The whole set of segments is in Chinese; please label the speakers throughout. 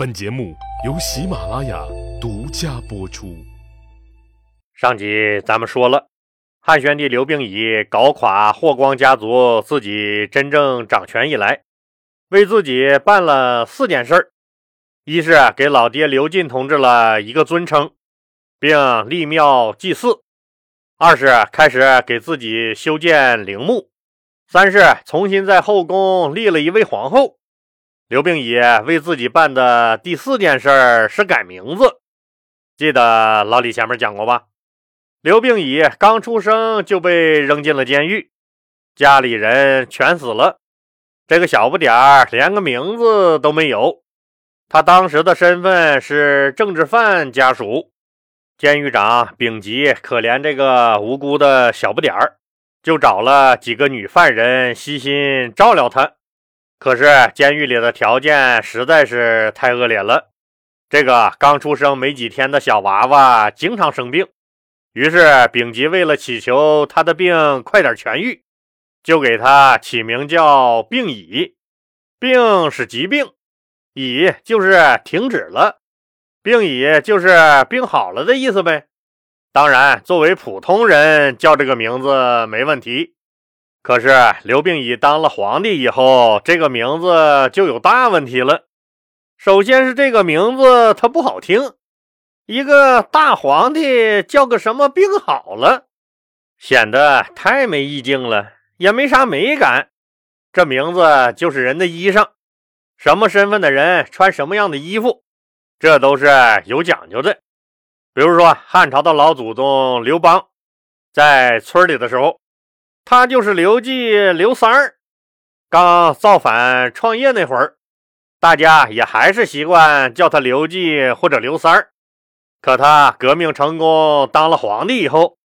Speaker 1: 本节目由喜马拉雅独家播出。
Speaker 2: 上集咱们说了，汉宣帝刘病已搞垮霍光家族，自己真正掌权以来，为自己办了四件事儿：一是给老爹刘进同志了一个尊称，并立庙祭祀；二是开始给自己修建陵墓；三是重新在后宫立了一位皇后。刘病已为自己办的第四件事是改名字，记得老李前面讲过吧？刘病已刚出生就被扔进了监狱，家里人全死了，这个小不点儿连个名字都没有。他当时的身份是政治犯家属。监狱长丙吉可怜这个无辜的小不点儿，就找了几个女犯人悉心照料他。可是监狱里的条件实在是太恶劣了，这个刚出生没几天的小娃娃经常生病，于是丙吉为了祈求他的病快点痊愈，就给他起名叫病已。病是疾病，已就是停止了，病已就是病好了的意思呗。当然，作为普通人叫这个名字没问题。可是刘病已当了皇帝以后，这个名字就有大问题了。首先是这个名字它不好听，一个大皇帝叫个什么病好了，显得太没意境了，也没啥美感。这名字就是人的衣裳，什么身份的人穿什么样的衣服，这都是有讲究的。比如说汉朝的老祖宗刘邦，在村里的时候。他就是刘季刘三儿，刚造反创业那会儿，大家也还是习惯叫他刘季或者刘三儿。可他革命成功当了皇帝以后，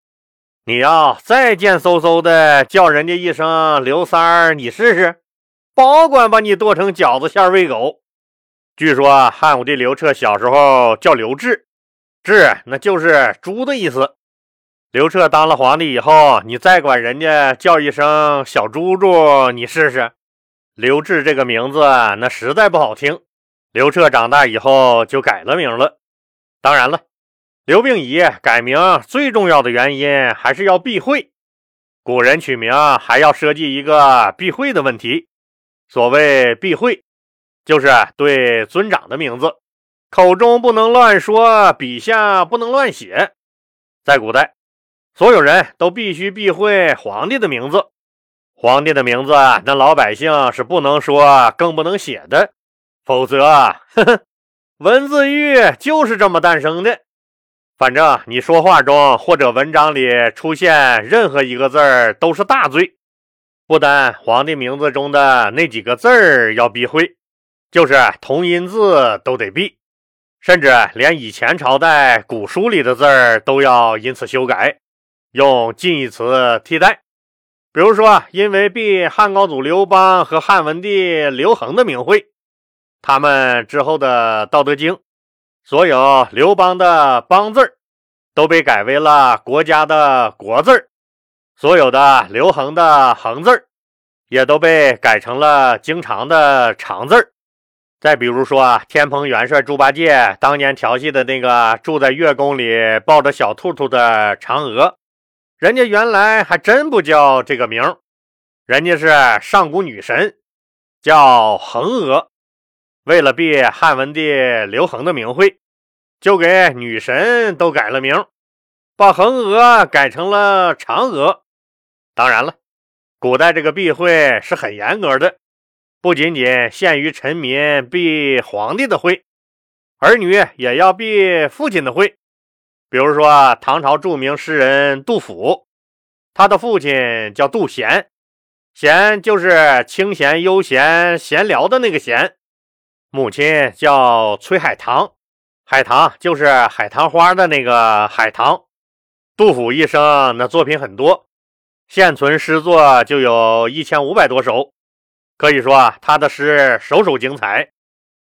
Speaker 2: 你要再贱嗖嗖的叫人家一声刘三儿，你试试，保管把你剁成饺子馅喂狗。据说汉武帝刘彻小时候叫刘志，志那就是猪的意思。刘彻当了皇帝以后，你再管人家叫一声小猪猪，你试试。刘志这个名字那实在不好听。刘彻长大以后就改了名了。当然了，刘病已改名最重要的原因还是要避讳。古人取名还要设计一个避讳的问题。所谓避讳，就是对尊长的名字，口中不能乱说，笔下不能乱写。在古代。所有人都必须避讳皇帝的名字，皇帝的名字那老百姓是不能说，更不能写的，否则，呵呵，文字狱就是这么诞生的。反正你说话中或者文章里出现任何一个字儿都是大罪，不单皇帝名字中的那几个字儿要避讳，就是同音字都得避，甚至连以前朝代古书里的字儿都要因此修改。用近义词替代，比如说，因为避汉高祖刘邦和汉文帝刘恒的名讳，他们之后的《道德经》，所有刘邦的“邦”字儿都被改为了国家的“国”字儿，所有的刘恒的“恒”字儿也都被改成了经常的“常”字儿。再比如说，天蓬元帅猪八戒当年调戏的那个住在月宫里抱着小兔兔的嫦娥。人家原来还真不叫这个名人家是上古女神，叫恒娥。为了避汉文帝刘恒的名讳，就给女神都改了名，把恒娥改成了嫦娥。当然了，古代这个避讳是很严格的，不仅仅限于臣民避皇帝的讳，儿女也要避父亲的讳。比如说，唐朝著名诗人杜甫，他的父亲叫杜贤，贤就是清闲悠闲、闲聊的那个闲；母亲叫崔海棠，海棠就是海棠花的那个海棠。杜甫一生那作品很多，现存诗作就有一千五百多首，可以说他的诗首首精彩。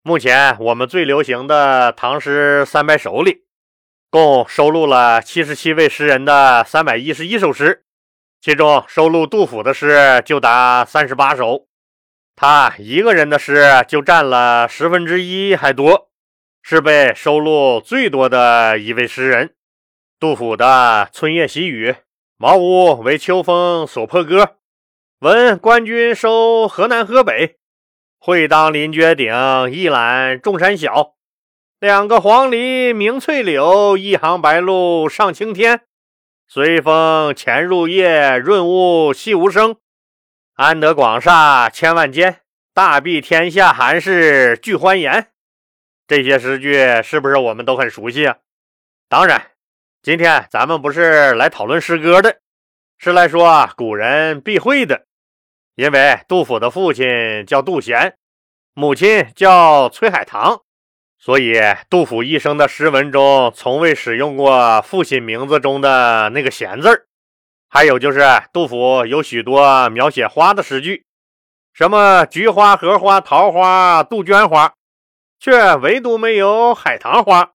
Speaker 2: 目前我们最流行的唐诗三百首里。共收录了七十七位诗人的三百一十一首诗，其中收录杜甫的诗就达三十八首。他一个人的诗就占了十分之一还多，是被收录最多的一位诗人。杜甫的《春夜喜雨》：“茅屋为秋风所破歌，闻官军收河南河北。会当凌绝顶，一览众山小。两个黄鹂鸣翠柳，一行白鹭上青天。随风潜入夜，润物细无声。”安得广厦千万间，大庇天下寒士俱欢颜。这些诗句是不是我们都很熟悉啊？当然，今天咱们不是来讨论诗歌的，是来说古人避讳的。因为杜甫的父亲叫杜贤，母亲叫崔海棠，所以杜甫一生的诗文中从未使用过父亲名字中的那个贤字儿。还有就是，杜甫有许多描写花的诗句，什么菊花、荷花、桃花、杜鹃花，却唯独没有海棠花。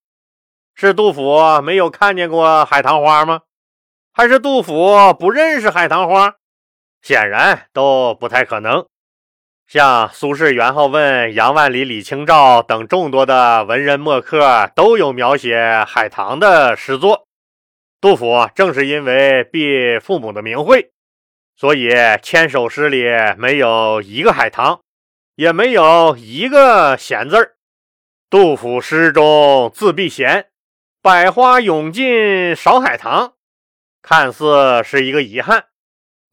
Speaker 2: 是杜甫没有看见过海棠花吗？还是杜甫不认识海棠花？显然都不太可能。像苏轼、元好问、杨万里、李清照等众多的文人墨客，都有描写海棠的诗作。杜甫正是因为避父母的名讳，所以千首诗里没有一个海棠，也没有一个闲字儿。杜甫诗中自避闲，百花涌尽少海棠，看似是一个遗憾，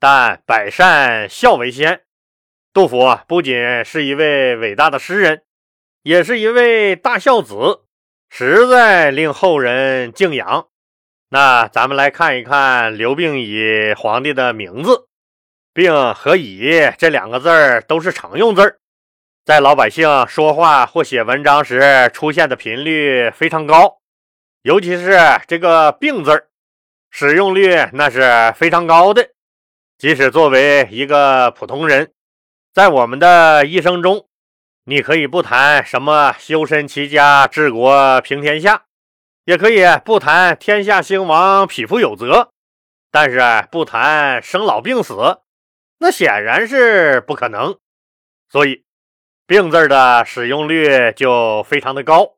Speaker 2: 但百善孝为先。杜甫不仅是一位伟大的诗人，也是一位大孝子，实在令后人敬仰。那咱们来看一看刘病已皇帝的名字，病和已这两个字儿都是常用字儿，在老百姓说话或写文章时出现的频率非常高，尤其是这个病字儿，使用率那是非常高的。即使作为一个普通人，在我们的一生中，你可以不谈什么修身齐家治国平天下。也可以不谈天下兴亡、匹夫有责，但是不谈生老病死，那显然是不可能。所以，病字的使用率就非常的高，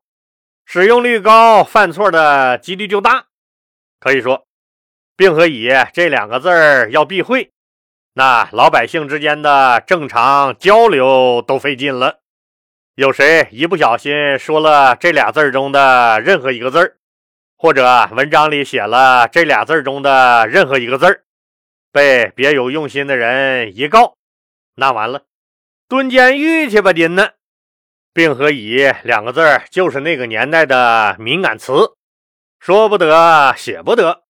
Speaker 2: 使用率高，犯错的几率就大。可以说，病和乙这两个字儿要避讳，那老百姓之间的正常交流都费劲了。有谁一不小心说了这俩字中的任何一个字？或者文章里写了这俩字中的任何一个字，被别有用心的人一告，那完了，蹲监狱去吧，您呢？病和乙两个字就是那个年代的敏感词，说不得，写不得。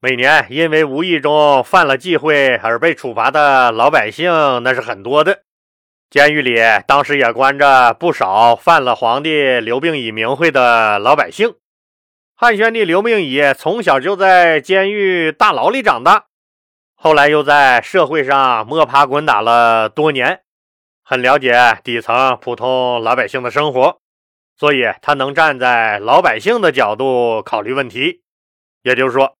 Speaker 2: 每年因为无意中犯了忌讳而被处罚的老百姓那是很多的，监狱里当时也关着不少犯了皇帝刘病已名讳的老百姓。汉宣帝刘病已从小就在监狱大牢里长大，后来又在社会上摸爬滚打了多年，很了解底层普通老百姓的生活，所以他能站在老百姓的角度考虑问题。也就是说，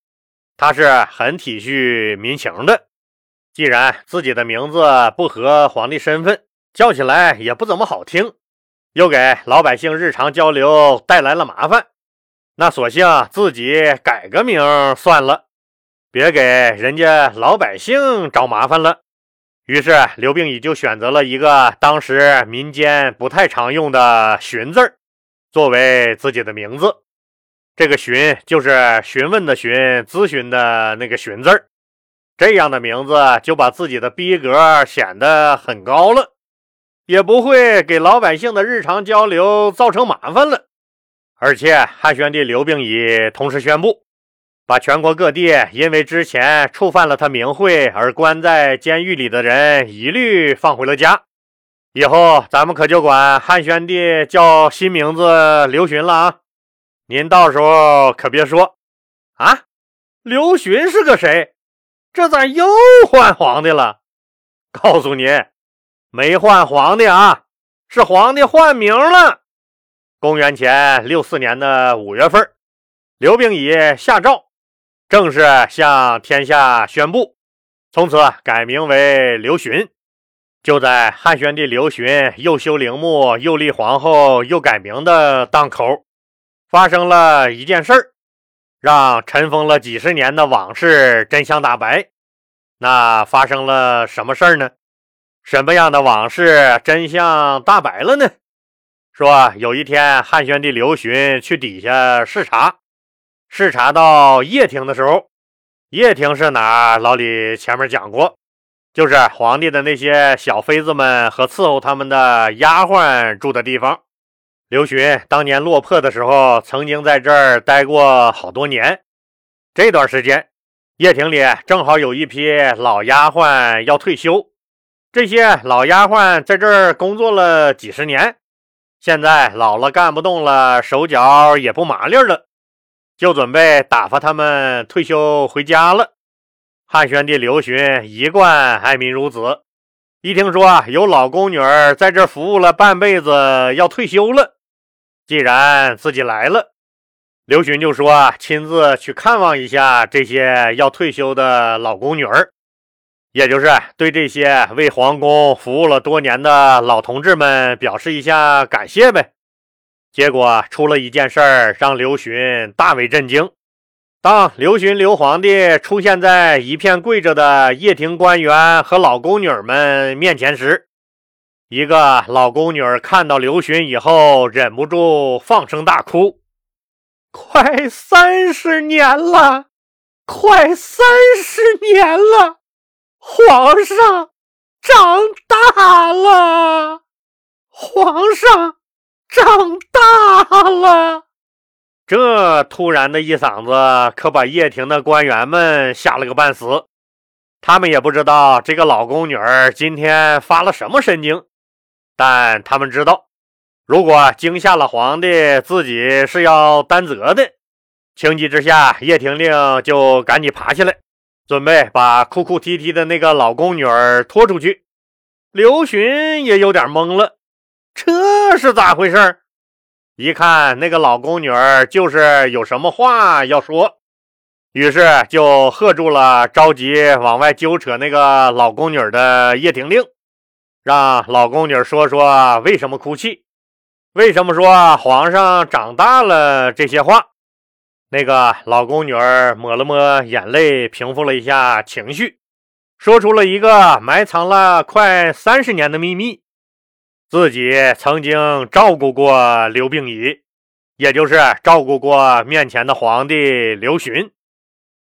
Speaker 2: 他是很体恤民情的。既然自己的名字不合皇帝身份，叫起来也不怎么好听，又给老百姓日常交流带来了麻烦。那索性自己改个名算了，别给人家老百姓找麻烦了。于是刘病已就选择了一个当时民间不太常用的“询”字作为自己的名字。这个“询”就是询问的“询”，咨询的那个“询”字儿这样的名字就把自己的逼格显得很高了，也不会给老百姓的日常交流造成麻烦了。而且汉宣帝刘病已同时宣布，把全国各地因为之前触犯了他名讳而关在监狱里的人一律放回了家。以后咱们可就管汉宣帝叫新名字刘询了啊！您到时候可别说啊，刘询是个谁？这咋又换皇帝了？告诉您，没换皇帝啊，是皇帝换名了。公元前六四年的五月份，刘病已下诏，正式向天下宣布，从此改名为刘询。就在汉宣帝刘询又修陵墓、又立皇后、又改名的当口，发生了一件事儿，让尘封了几十年的往事真相大白。那发生了什么事儿呢？什么样的往事真相大白了呢？说有一天，汉宣帝刘询去底下视察，视察到掖庭的时候，掖庭是哪儿？老李前面讲过。就是皇帝的那些小妃子们和伺候他们的丫鬟住的地方。刘询当年落魄的时候，曾经在这儿待过好多年。这段时间，掖庭里正好有一批老丫鬟要退休。这些老丫鬟在这儿工作了几十年，现在老了干不动了，手脚也不麻利了，就准备打发他们退休回家了。汉宣帝刘询一贯爱民如子，一听说有老宫女儿在这服务了半辈子要退休了，既然自己来了，刘询就说亲自去看望一下这些要退休的老宫女儿，也就是对这些为皇宫服务了多年的老同志们表示一下感谢呗。结果出了一件事儿，让刘询大为震惊。当刘询刘皇帝出现在一片跪着的掖庭官员和老宫女儿们面前时，一个老宫女看到刘询以后，忍不住放声大哭：“快三十年了，快三十年了，皇上长大了，皇上长大了。”这突然的一嗓子，可把掖庭的官员们吓了个半死。他们也不知道这个老宫女儿今天发了什么神经，但他们知道，如果惊吓了皇帝，自己是要担责的。情急之下，叶廷令就赶紧爬起来，准备把哭哭啼啼的那个老宫女儿拖出去。刘询也有点懵了，这是咋回事？一看那个老宫女儿，就是有什么话要说，于是就喝住了着急往外揪扯那个老宫女儿的叶廷令，让老宫女说说为什么哭泣，为什么说皇上长大了这些话。那个老宫女抹了抹眼泪，平复了一下情绪，说出了一个埋藏了快三十年的秘密。自己曾经照顾过刘病已，也就是照顾过面前的皇帝刘询。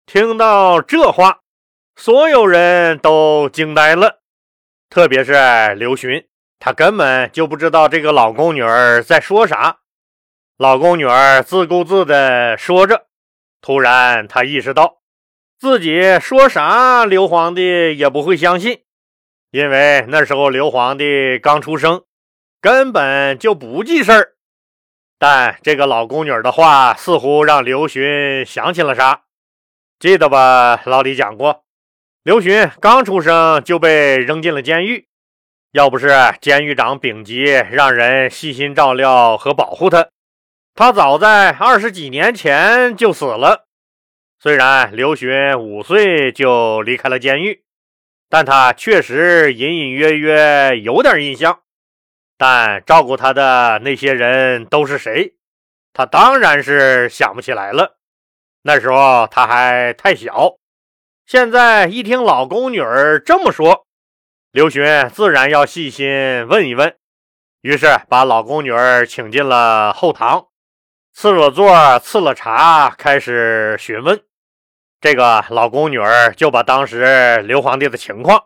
Speaker 2: 听到这话，所有人都惊呆了，特别是刘询，他根本就不知道这个老宫女儿在说啥。老宫女儿自顾自地说着，突然他意识到，自己说啥刘皇帝也不会相信，因为那时候刘皇帝刚出生。根本就不记事儿，但这个老宫女儿的话似乎让刘询想起了啥。记得吧？老李讲过，刘询刚出生就被扔进了监狱，要不是监狱长丙吉让人细心照料和保护他，他早在二十几年前就死了。虽然刘询五岁就离开了监狱，但他确实隐隐约约有点印象。但照顾他的那些人都是谁？他当然是想不起来了。那时候他还太小。现在一听老宫女儿这么说，刘询自然要细心问一问。于是把老宫女儿请进了后堂，赐了座，赐了茶，开始询问。这个老宫女儿就把当时刘皇帝的情况。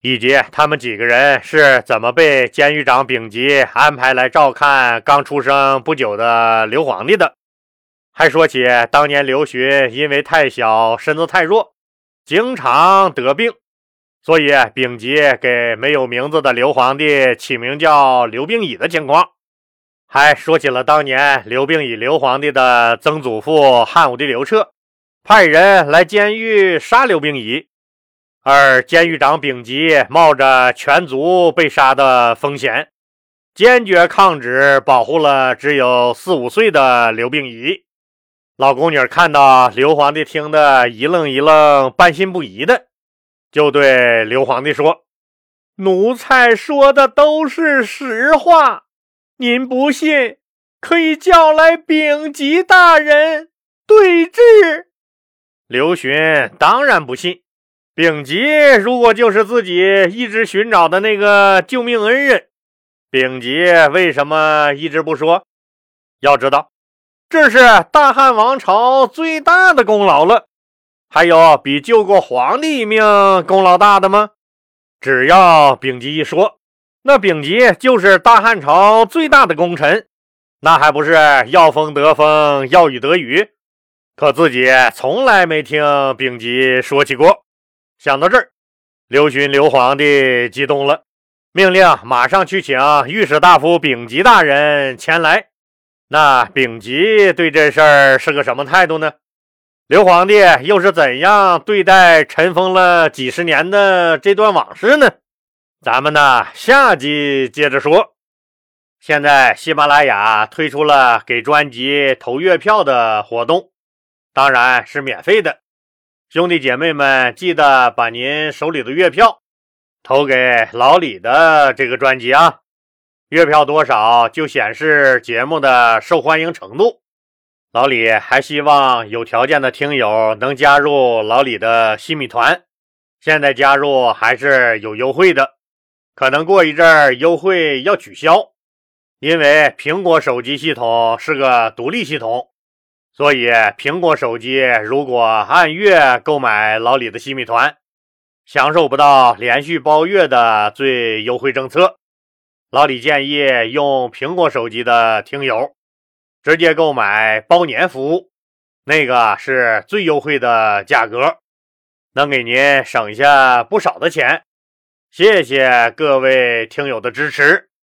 Speaker 2: 以及他们几个人是怎么被监狱长丙吉安排来照看刚出生不久的刘皇帝的？还说起当年刘询因为太小，身子太弱，经常得病，所以丙吉给没有名字的刘皇帝起名叫刘病已的情况。还说起了当年刘病已刘皇帝的曾祖父汉武帝刘彻派人来监狱杀刘病已。而监狱长丙吉冒着全族被杀的风险，坚决抗旨，保护了只有四五岁的刘病已。老宫女看到刘皇帝听得一愣一愣、半信不疑的，就对刘皇帝说：“奴才说的都是实话，您不信可以叫来丙吉大人对质。刘询当然不信，丙吉如果就是自己一直寻找的那个救命恩人，丙吉为什么一直不说？要知道，这是大汉王朝最大的功劳了。还有比救过皇帝一命功劳大的吗？只要丙吉一说，那丙吉就是大汉朝最大的功臣，那还不是要风得风，要雨得雨？可自己从来没听丙吉说起过。想到这儿，刘询刘皇帝激动了，命令马上去请御史大夫丙吉大人前来。那丙吉对这事儿是个什么态度呢？刘皇帝又是怎样对待尘封了几十年的这段往事呢？咱们呢下集接着说。现在喜马拉雅推出了给专辑投月票的活动，当然是免费的。兄弟姐妹们，记得把您手里的月票投给老李的这个专辑啊！月票多少就显示节目的受欢迎程度。老李还希望有条件的听友能加入老李的新米团，现在加入还是有优惠的，可能过一阵优惠要取消，因为苹果手机系统是个独立系统，所以苹果手机如果按月购买老李的新米团，享受不到连续包月的最优惠政策。老李建议用苹果手机的听友。直接购买包年服务，那个是最优惠的价格，能给您省下不少的钱。谢谢各位听友的支持。